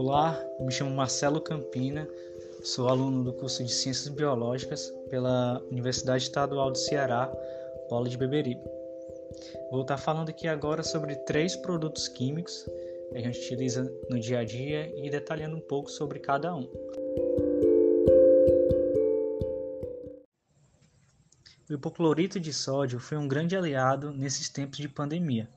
Olá, me chamo Marcelo Campina, sou aluno do curso de Ciências Biológicas pela Universidade Estadual do Ceará, Polo de Beberibe. Vou estar falando aqui agora sobre três produtos químicos que a gente utiliza no dia a dia e detalhando um pouco sobre cada um. O hipoclorito de sódio foi um grande aliado nesses tempos de pandemia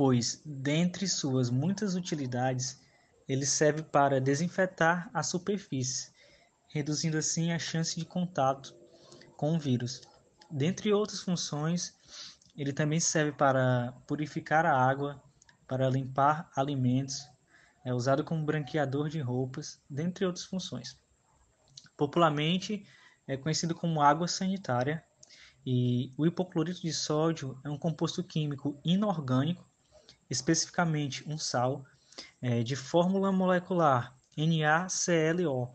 pois, dentre suas muitas utilidades, ele serve para desinfetar a superfície, reduzindo assim a chance de contato com o vírus. Dentre outras funções, ele também serve para purificar a água, para limpar alimentos, é usado como branqueador de roupas, dentre outras funções. Popularmente é conhecido como água sanitária e o hipoclorito de sódio é um composto químico inorgânico especificamente um sal, é, de fórmula molecular NaClO.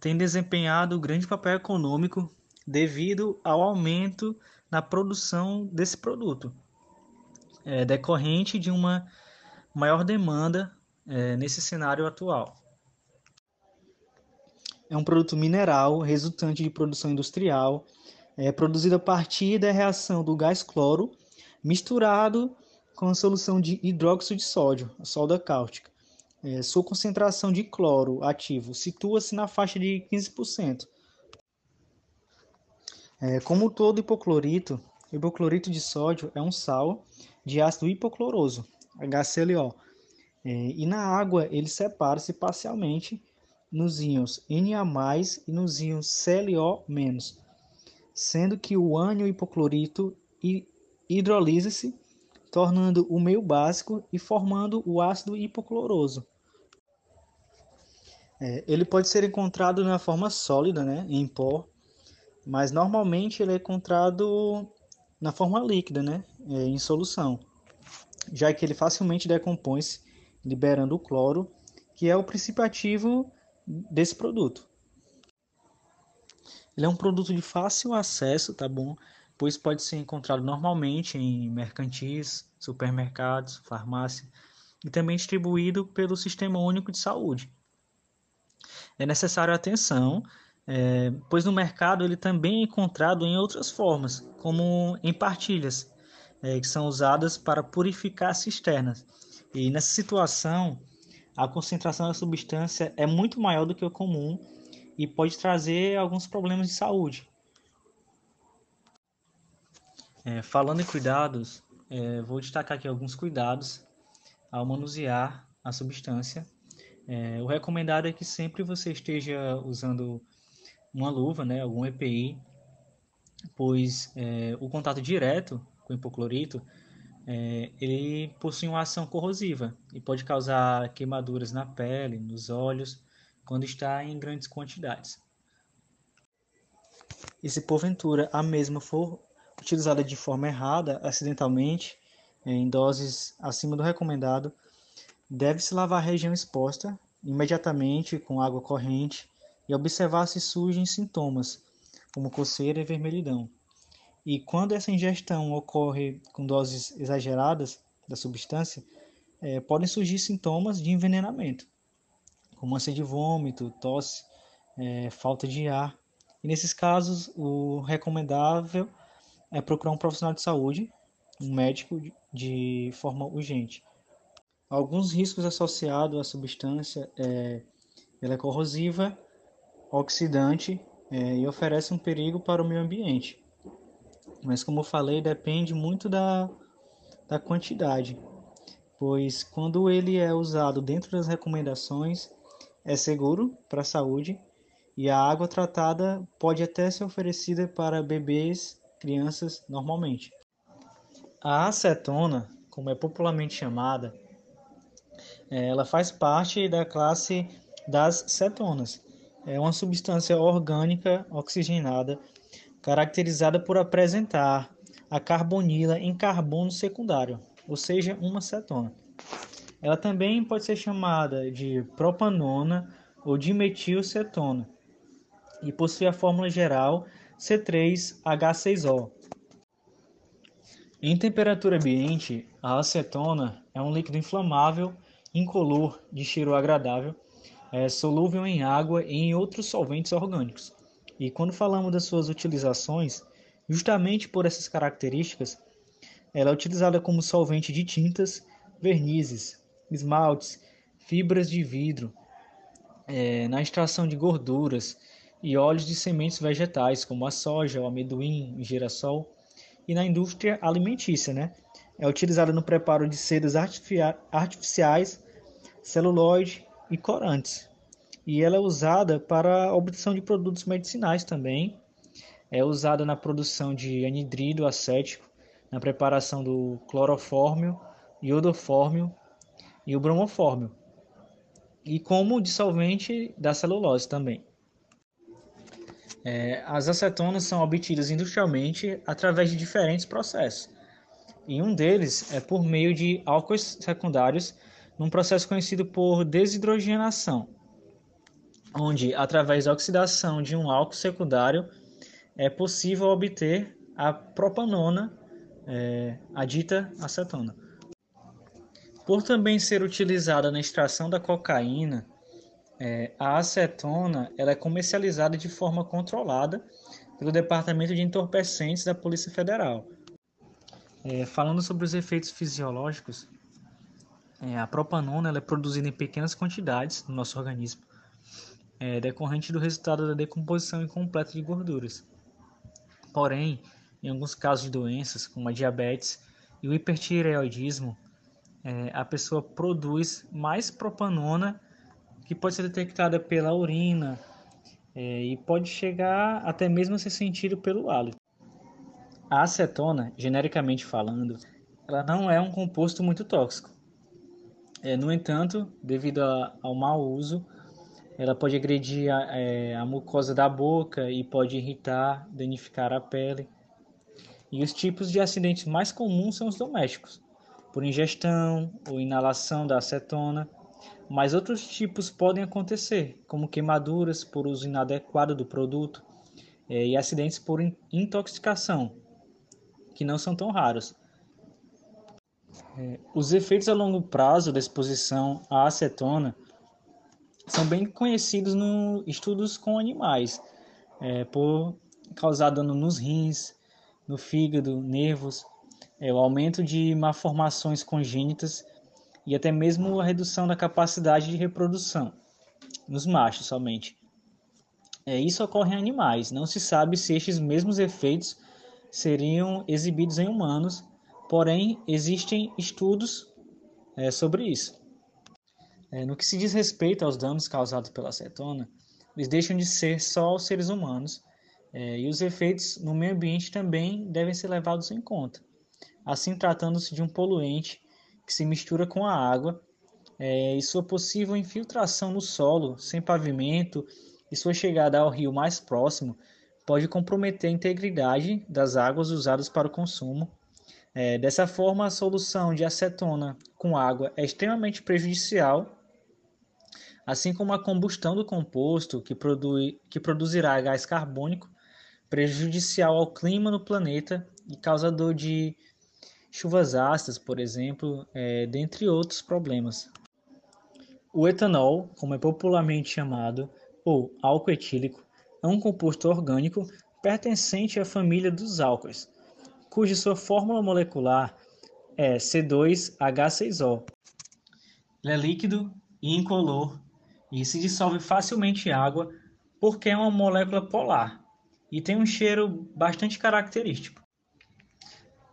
Tem desempenhado grande papel econômico devido ao aumento na produção desse produto, é, decorrente de uma maior demanda é, nesse cenário atual. É um produto mineral resultante de produção industrial, é produzido a partir da reação do gás cloro misturado com a solução de hidróxido de sódio, a soda cáustica. É, sua concentração de cloro ativo situa-se na faixa de 15%. É, como todo hipoclorito, hipoclorito de sódio é um sal de ácido hipocloroso, HClO. É, e na água ele separa-se parcialmente nos íons Na+, e nos íons ClO-, sendo que o ânion hipoclorito hidrolisa-se, tornando o meio básico e formando o ácido hipocloroso. É, ele pode ser encontrado na forma sólida, né, em pó, mas normalmente ele é encontrado na forma líquida, né, é, em solução, já que ele facilmente decompõe-se, liberando o cloro, que é o princípio ativo desse produto. Ele é um produto de fácil acesso, tá bom? Pois pode ser encontrado normalmente em mercantis, supermercados, farmácia e também distribuído pelo Sistema Único de Saúde. É necessário atenção, é, pois no mercado ele também é encontrado em outras formas, como em partilhas, é, que são usadas para purificar cisternas. E nessa situação, a concentração da substância é muito maior do que o comum e pode trazer alguns problemas de saúde, é, falando em cuidados, é, vou destacar aqui alguns cuidados ao manusear a substância. É, o recomendado é que sempre você esteja usando uma luva, né, algum EPI, pois é, o contato direto com hipoclorito é, ele possui uma ação corrosiva e pode causar queimaduras na pele, nos olhos, quando está em grandes quantidades. E se porventura a mesma for utilizada de forma errada, acidentalmente, é, em doses acima do recomendado, deve-se lavar a região exposta imediatamente com água corrente e observar se surgem sintomas, como coceira e vermelhidão. E quando essa ingestão ocorre com doses exageradas da substância, é, podem surgir sintomas de envenenamento, como ânsia de vômito, tosse, é, falta de ar. E nesses casos, o recomendável é procurar um profissional de saúde, um médico, de forma urgente. Alguns riscos associados à substância é ela é corrosiva, oxidante é, e oferece um perigo para o meio ambiente. Mas como eu falei, depende muito da, da quantidade, pois quando ele é usado dentro das recomendações, é seguro para a saúde e a água tratada pode até ser oferecida para bebês crianças normalmente. A acetona, como é popularmente chamada, é, ela faz parte da classe das cetonas. É uma substância orgânica oxigenada caracterizada por apresentar a carbonila em carbono secundário, ou seja, uma cetona. Ela também pode ser chamada de propanona ou dimetilcetona e possui a fórmula geral C3H6O. Em temperatura ambiente, a acetona é um líquido inflamável, incolor, de cheiro agradável, é solúvel em água e em outros solventes orgânicos. E quando falamos das suas utilizações, justamente por essas características, ela é utilizada como solvente de tintas, vernizes, esmaltes, fibras de vidro, é, na extração de gorduras e óleos de sementes vegetais, como a soja, o amendoim, o girassol e na indústria alimentícia, né? É utilizada no preparo de sedas artificiais, celulose e corantes. E ela é usada para a obtenção de produtos medicinais também. É usada na produção de anidrido acético, na preparação do clorofórmio, iodofórmio e o bromofórmio. E como dissolvente da celulose também. É, as acetonas são obtidas industrialmente através de diferentes processos. E um deles é por meio de álcoois secundários, num processo conhecido por desidrogenação, onde, através da oxidação de um álcool secundário, é possível obter a propanona, é, a dita acetona. Por também ser utilizada na extração da cocaína, é, a acetona ela é comercializada de forma controlada pelo Departamento de Entorpecentes da Polícia Federal. É, falando sobre os efeitos fisiológicos, é, a propanona ela é produzida em pequenas quantidades no nosso organismo, é, decorrente do resultado da decomposição incompleta de gorduras. Porém, em alguns casos de doenças, como a diabetes e o hipertireoidismo, é, a pessoa produz mais propanona que pode ser detectada pela urina é, e pode chegar até mesmo a ser sentido pelo hálito. A acetona, genericamente falando, ela não é um composto muito tóxico. É, no entanto, devido a, ao mau uso, ela pode agredir a, é, a mucosa da boca e pode irritar, danificar a pele. E os tipos de acidentes mais comuns são os domésticos, por ingestão ou inalação da acetona, mas outros tipos podem acontecer, como queimaduras por uso inadequado do produto é, e acidentes por intoxicação, que não são tão raros. É, os efeitos a longo prazo da exposição à acetona são bem conhecidos no estudos com animais, é, por causar dano nos rins, no fígado, nervos, é, o aumento de malformações congênitas e até mesmo a redução da capacidade de reprodução, nos machos somente. É, isso ocorre em animais, não se sabe se estes mesmos efeitos seriam exibidos em humanos, porém existem estudos é, sobre isso. É, no que se diz respeito aos danos causados pela acetona, eles deixam de ser só aos seres humanos é, e os efeitos no meio ambiente também devem ser levados em conta. Assim, tratando-se de um poluente que se mistura com a água é, e sua possível infiltração no solo sem pavimento e sua chegada ao rio mais próximo pode comprometer a integridade das águas usadas para o consumo. É, dessa forma, a solução de acetona com água é extremamente prejudicial, assim como a combustão do composto, que, produz, que produzirá gás carbônico, prejudicial ao clima no planeta e causador de chuvas ácidas, por exemplo, é, dentre outros problemas. O etanol, como é popularmente chamado, ou álcool etílico, é um composto orgânico pertencente à família dos álcoois, cuja sua fórmula molecular é C2H6O. Ele é líquido e incolor e se dissolve facilmente em água porque é uma molécula polar e tem um cheiro bastante característico.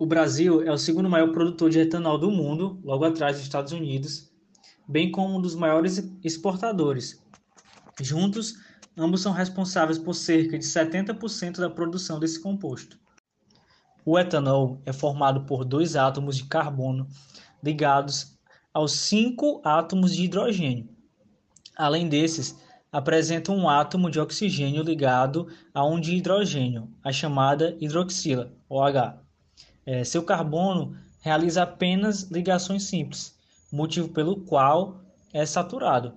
O Brasil é o segundo maior produtor de etanol do mundo, logo atrás dos Estados Unidos, bem como um dos maiores exportadores. Juntos, ambos são responsáveis por cerca de 70% da produção desse composto. O etanol é formado por dois átomos de carbono ligados aos cinco átomos de hidrogênio. Além desses, apresenta um átomo de oxigênio ligado a um de hidrogênio, a chamada hidroxila, OH. É, seu carbono realiza apenas ligações simples, motivo pelo qual é saturado.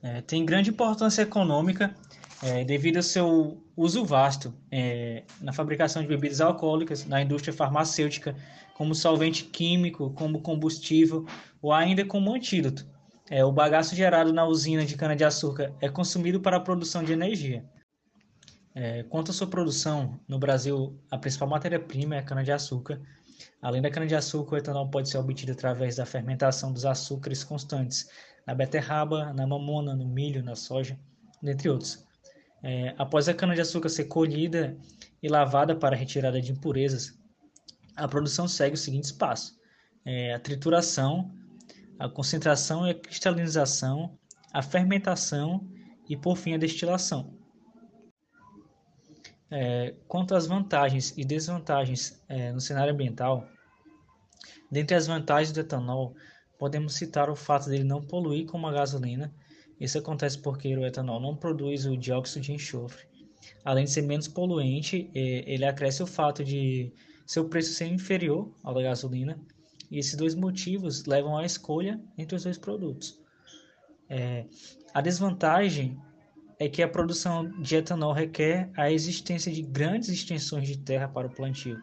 É, tem grande importância econômica é, devido ao seu uso vasto é, na fabricação de bebidas alcoólicas, na indústria farmacêutica, como solvente químico, como combustível ou ainda como antídoto. É, o bagaço gerado na usina de cana-de-açúcar é consumido para a produção de energia. É, quanto à sua produção, no Brasil, a principal matéria-prima é a cana-de-açúcar. Além da cana-de-açúcar, o etanol pode ser obtido através da fermentação dos açúcares constantes na beterraba, na mamona, no milho, na soja, dentre outros. É, após a cana-de-açúcar ser colhida e lavada para retirada de impurezas, a produção segue os seguintes passos: é, a trituração, a concentração e a cristalização, a fermentação e, por fim, a destilação. É, quanto às vantagens e desvantagens é, no cenário ambiental, dentre as vantagens do etanol, podemos citar o fato dele não poluir como a gasolina isso acontece porque o etanol não produz o dióxido de enxofre. Além de ser menos poluente, ele acresce o fato de seu preço ser inferior ao da gasolina. E esses dois motivos levam à escolha entre os dois produtos. É, a desvantagem é que a produção de etanol requer a existência de grandes extensões de terra para o plantio.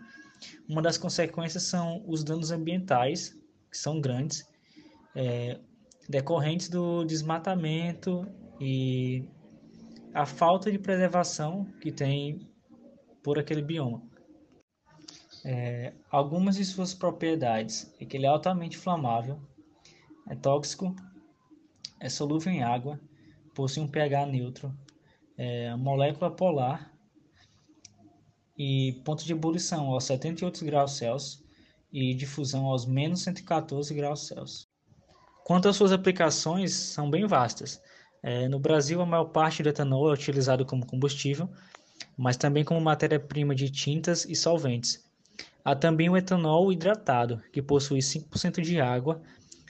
Uma das consequências são os danos ambientais, que são grandes, é, decorrentes do desmatamento e a falta de preservação que tem por aquele bioma. É, algumas de suas propriedades é que ele é altamente inflamável, é tóxico, é solúvel em água, possui um pH neutro, é molécula polar e ponto de ebulição aos 78 graus Celsius e difusão aos menos 114 graus Celsius. Quanto às suas aplicações, são bem vastas. É, no Brasil, a maior parte do etanol é utilizado como combustível, mas também como matéria-prima de tintas e solventes. Há também o etanol hidratado, que possui 5% de água,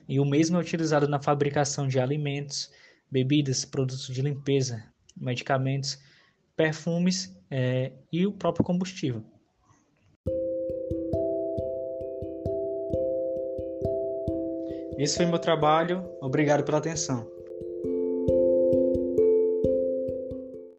e o mesmo é utilizado na fabricação de alimentos, bebidas, produtos de limpeza, medicamentos, perfumes é, e o próprio combustível. Esse foi meu trabalho. Obrigado pela atenção.